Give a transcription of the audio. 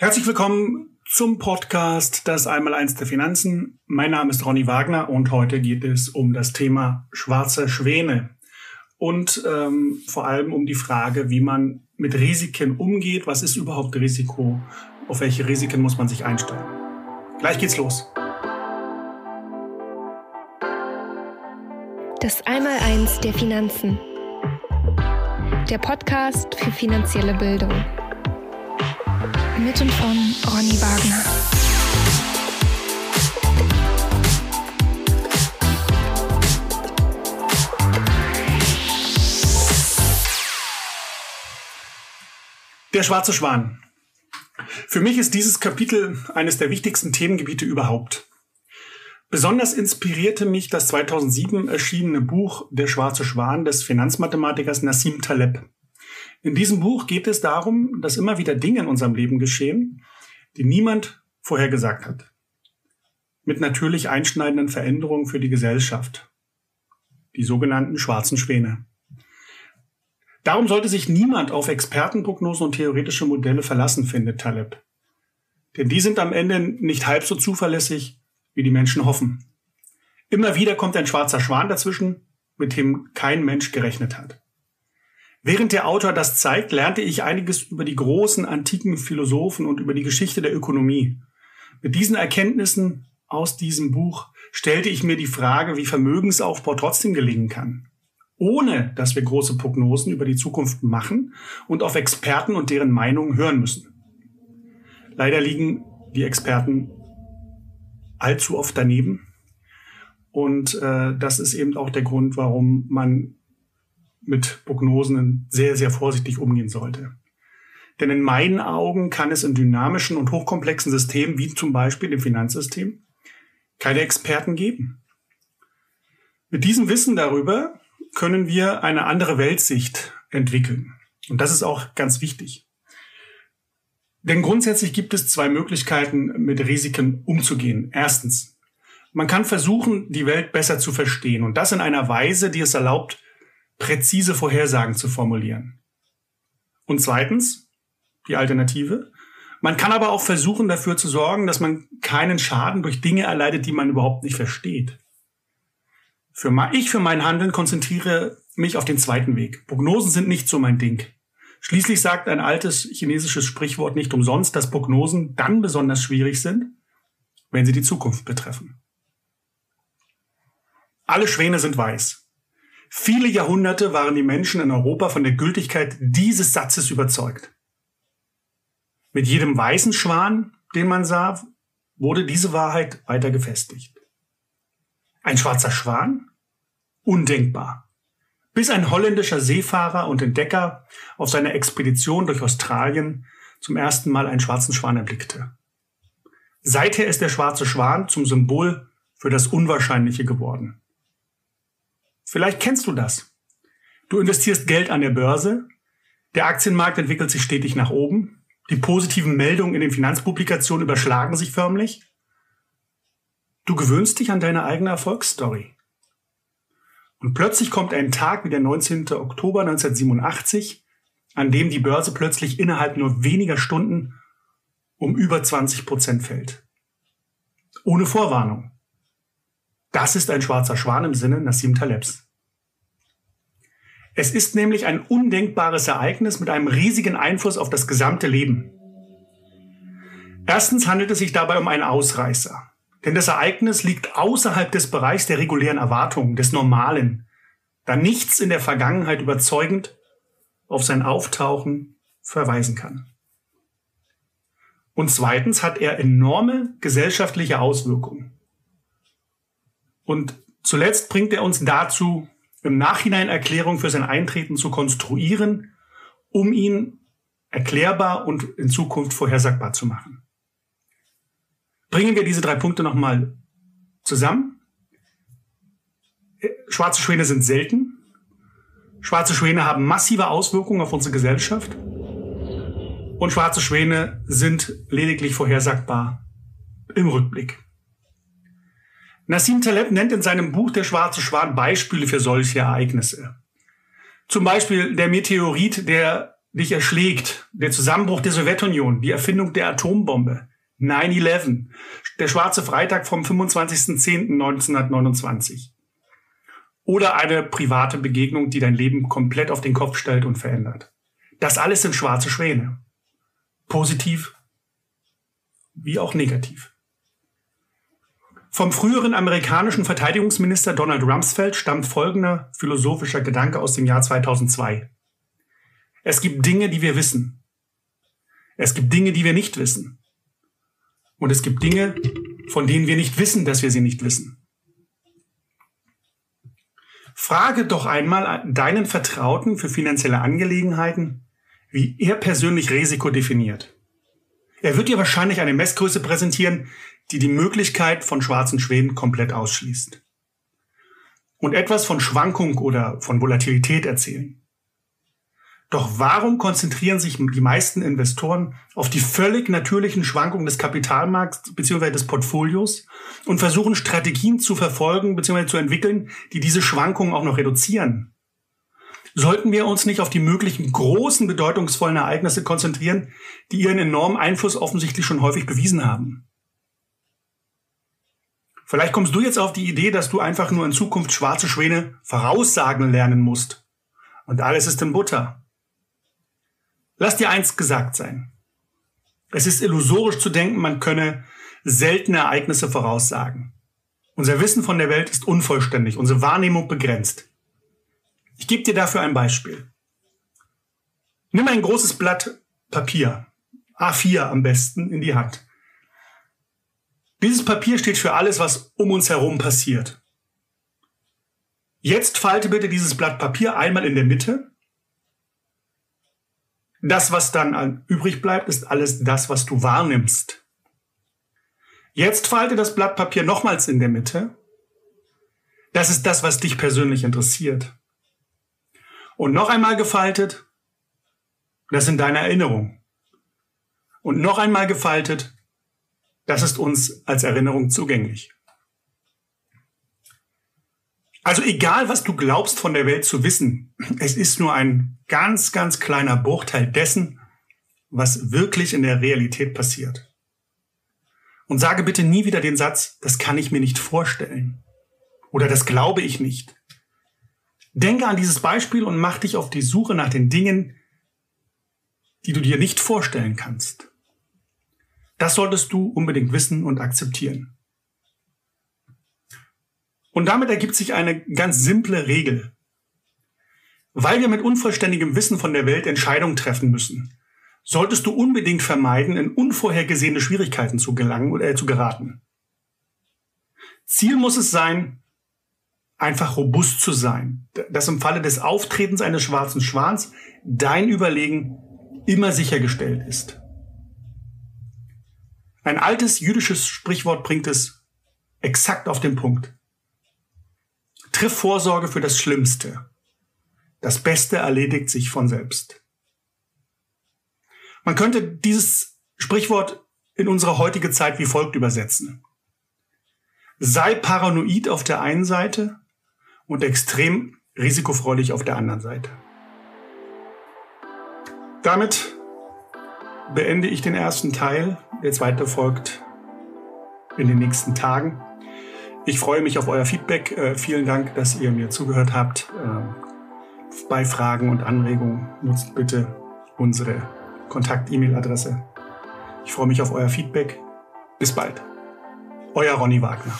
Herzlich willkommen zum Podcast Das Einmaleins der Finanzen. Mein Name ist Ronny Wagner und heute geht es um das Thema schwarze Schwäne und ähm, vor allem um die Frage, wie man mit Risiken umgeht. Was ist überhaupt Risiko? Auf welche Risiken muss man sich einstellen? Gleich geht's los. Das Einmaleins der Finanzen. Der Podcast für finanzielle Bildung. Mit und von Ronny Wagner. Der schwarze Schwan. Für mich ist dieses Kapitel eines der wichtigsten Themengebiete überhaupt. Besonders inspirierte mich das 2007 erschienene Buch Der schwarze Schwan des Finanzmathematikers Nassim Taleb. In diesem Buch geht es darum, dass immer wieder Dinge in unserem Leben geschehen, die niemand vorhergesagt hat. Mit natürlich einschneidenden Veränderungen für die Gesellschaft. Die sogenannten schwarzen Schwäne. Darum sollte sich niemand auf Expertenprognosen und theoretische Modelle verlassen, findet Taleb. Denn die sind am Ende nicht halb so zuverlässig, wie die Menschen hoffen. Immer wieder kommt ein schwarzer Schwan dazwischen, mit dem kein Mensch gerechnet hat. Während der Autor das zeigt, lernte ich einiges über die großen antiken Philosophen und über die Geschichte der Ökonomie. Mit diesen Erkenntnissen aus diesem Buch stellte ich mir die Frage, wie Vermögensaufbau trotzdem gelingen kann, ohne dass wir große Prognosen über die Zukunft machen und auf Experten und deren Meinungen hören müssen. Leider liegen die Experten allzu oft daneben. Und äh, das ist eben auch der Grund, warum man mit Prognosen sehr, sehr vorsichtig umgehen sollte. Denn in meinen Augen kann es in dynamischen und hochkomplexen Systemen, wie zum Beispiel dem Finanzsystem, keine Experten geben. Mit diesem Wissen darüber können wir eine andere Weltsicht entwickeln. Und das ist auch ganz wichtig. Denn grundsätzlich gibt es zwei Möglichkeiten, mit Risiken umzugehen. Erstens, man kann versuchen, die Welt besser zu verstehen und das in einer Weise, die es erlaubt, präzise Vorhersagen zu formulieren. Und zweitens, die Alternative, man kann aber auch versuchen, dafür zu sorgen, dass man keinen Schaden durch Dinge erleidet, die man überhaupt nicht versteht. Für ich für mein Handeln konzentriere mich auf den zweiten Weg. Prognosen sind nicht so mein Ding. Schließlich sagt ein altes chinesisches Sprichwort nicht umsonst, dass Prognosen dann besonders schwierig sind, wenn sie die Zukunft betreffen. Alle Schwäne sind weiß. Viele Jahrhunderte waren die Menschen in Europa von der Gültigkeit dieses Satzes überzeugt. Mit jedem weißen Schwan, den man sah, wurde diese Wahrheit weiter gefestigt. Ein schwarzer Schwan? Undenkbar. Bis ein holländischer Seefahrer und Entdecker auf seiner Expedition durch Australien zum ersten Mal einen schwarzen Schwan erblickte. Seither ist der schwarze Schwan zum Symbol für das Unwahrscheinliche geworden. Vielleicht kennst du das. Du investierst Geld an der Börse, der Aktienmarkt entwickelt sich stetig nach oben, die positiven Meldungen in den Finanzpublikationen überschlagen sich förmlich. Du gewöhnst dich an deine eigene Erfolgsstory. Und plötzlich kommt ein Tag wie der 19. Oktober 1987, an dem die Börse plötzlich innerhalb nur weniger Stunden um über 20 Prozent fällt. Ohne Vorwarnung. Das ist ein schwarzer Schwan im Sinne Nassim Talebs. Es ist nämlich ein undenkbares Ereignis mit einem riesigen Einfluss auf das gesamte Leben. Erstens handelt es sich dabei um einen Ausreißer. Denn das Ereignis liegt außerhalb des Bereichs der regulären Erwartungen, des Normalen, da nichts in der Vergangenheit überzeugend auf sein Auftauchen verweisen kann. Und zweitens hat er enorme gesellschaftliche Auswirkungen. Und zuletzt bringt er uns dazu, im Nachhinein Erklärungen für sein Eintreten zu konstruieren, um ihn erklärbar und in Zukunft vorhersagbar zu machen. Bringen wir diese drei Punkte nochmal zusammen. Schwarze Schwäne sind selten. Schwarze Schwäne haben massive Auswirkungen auf unsere Gesellschaft. Und schwarze Schwäne sind lediglich vorhersagbar im Rückblick. Nassim Taleb nennt in seinem Buch Der schwarze Schwan Beispiele für solche Ereignisse. Zum Beispiel der Meteorit, der dich erschlägt, der Zusammenbruch der Sowjetunion, die Erfindung der Atombombe, 9-11, der schwarze Freitag vom 25.10.1929 oder eine private Begegnung, die dein Leben komplett auf den Kopf stellt und verändert. Das alles sind schwarze Schwäne. Positiv wie auch negativ. Vom früheren amerikanischen Verteidigungsminister Donald Rumsfeld stammt folgender philosophischer Gedanke aus dem Jahr 2002. Es gibt Dinge, die wir wissen. Es gibt Dinge, die wir nicht wissen. Und es gibt Dinge, von denen wir nicht wissen, dass wir sie nicht wissen. Frage doch einmal deinen Vertrauten für finanzielle Angelegenheiten, wie er persönlich Risiko definiert. Er wird dir wahrscheinlich eine Messgröße präsentieren, die die Möglichkeit von schwarzen Schweden komplett ausschließt. Und etwas von Schwankung oder von Volatilität erzählen. Doch warum konzentrieren sich die meisten Investoren auf die völlig natürlichen Schwankungen des Kapitalmarkts bzw. des Portfolios und versuchen Strategien zu verfolgen bzw. zu entwickeln, die diese Schwankungen auch noch reduzieren? Sollten wir uns nicht auf die möglichen großen, bedeutungsvollen Ereignisse konzentrieren, die ihren enormen Einfluss offensichtlich schon häufig bewiesen haben? Vielleicht kommst du jetzt auf die Idee, dass du einfach nur in Zukunft schwarze Schwäne voraussagen lernen musst. Und alles ist in Butter. Lass dir eins gesagt sein. Es ist illusorisch zu denken, man könne seltene Ereignisse voraussagen. Unser Wissen von der Welt ist unvollständig, unsere Wahrnehmung begrenzt. Ich gebe dir dafür ein Beispiel. Nimm ein großes Blatt Papier, A4 am besten, in die Hand. Dieses Papier steht für alles, was um uns herum passiert. Jetzt falte bitte dieses Blatt Papier einmal in der Mitte das, was dann übrig bleibt, ist alles das, was du wahrnimmst. Jetzt falte das Blatt Papier nochmals in der Mitte. Das ist das, was dich persönlich interessiert. Und noch einmal gefaltet, das sind deine Erinnerungen. Und noch einmal gefaltet, das ist uns als Erinnerung zugänglich. Also egal, was du glaubst von der Welt zu wissen, es ist nur ein ganz, ganz kleiner Bruchteil dessen, was wirklich in der Realität passiert. Und sage bitte nie wieder den Satz, das kann ich mir nicht vorstellen. Oder das glaube ich nicht. Denke an dieses Beispiel und mach dich auf die Suche nach den Dingen, die du dir nicht vorstellen kannst. Das solltest du unbedingt wissen und akzeptieren. Und damit ergibt sich eine ganz simple Regel. Weil wir mit unvollständigem Wissen von der Welt Entscheidungen treffen müssen, solltest du unbedingt vermeiden, in unvorhergesehene Schwierigkeiten zu gelangen oder äh, zu geraten. Ziel muss es sein, einfach robust zu sein, dass im Falle des Auftretens eines schwarzen Schwans dein Überlegen immer sichergestellt ist. Ein altes jüdisches Sprichwort bringt es exakt auf den Punkt. Triff Vorsorge für das Schlimmste. Das Beste erledigt sich von selbst. Man könnte dieses Sprichwort in unsere heutige Zeit wie folgt übersetzen. Sei paranoid auf der einen Seite und extrem risikofreudig auf der anderen Seite. Damit beende ich den ersten Teil. Der zweite folgt in den nächsten Tagen. Ich freue mich auf euer Feedback. Äh, vielen Dank, dass ihr mir zugehört habt. Äh, bei Fragen und Anregungen nutzt bitte unsere Kontakt-E-Mail-Adresse. Ich freue mich auf euer Feedback. Bis bald. Euer Ronny Wagner.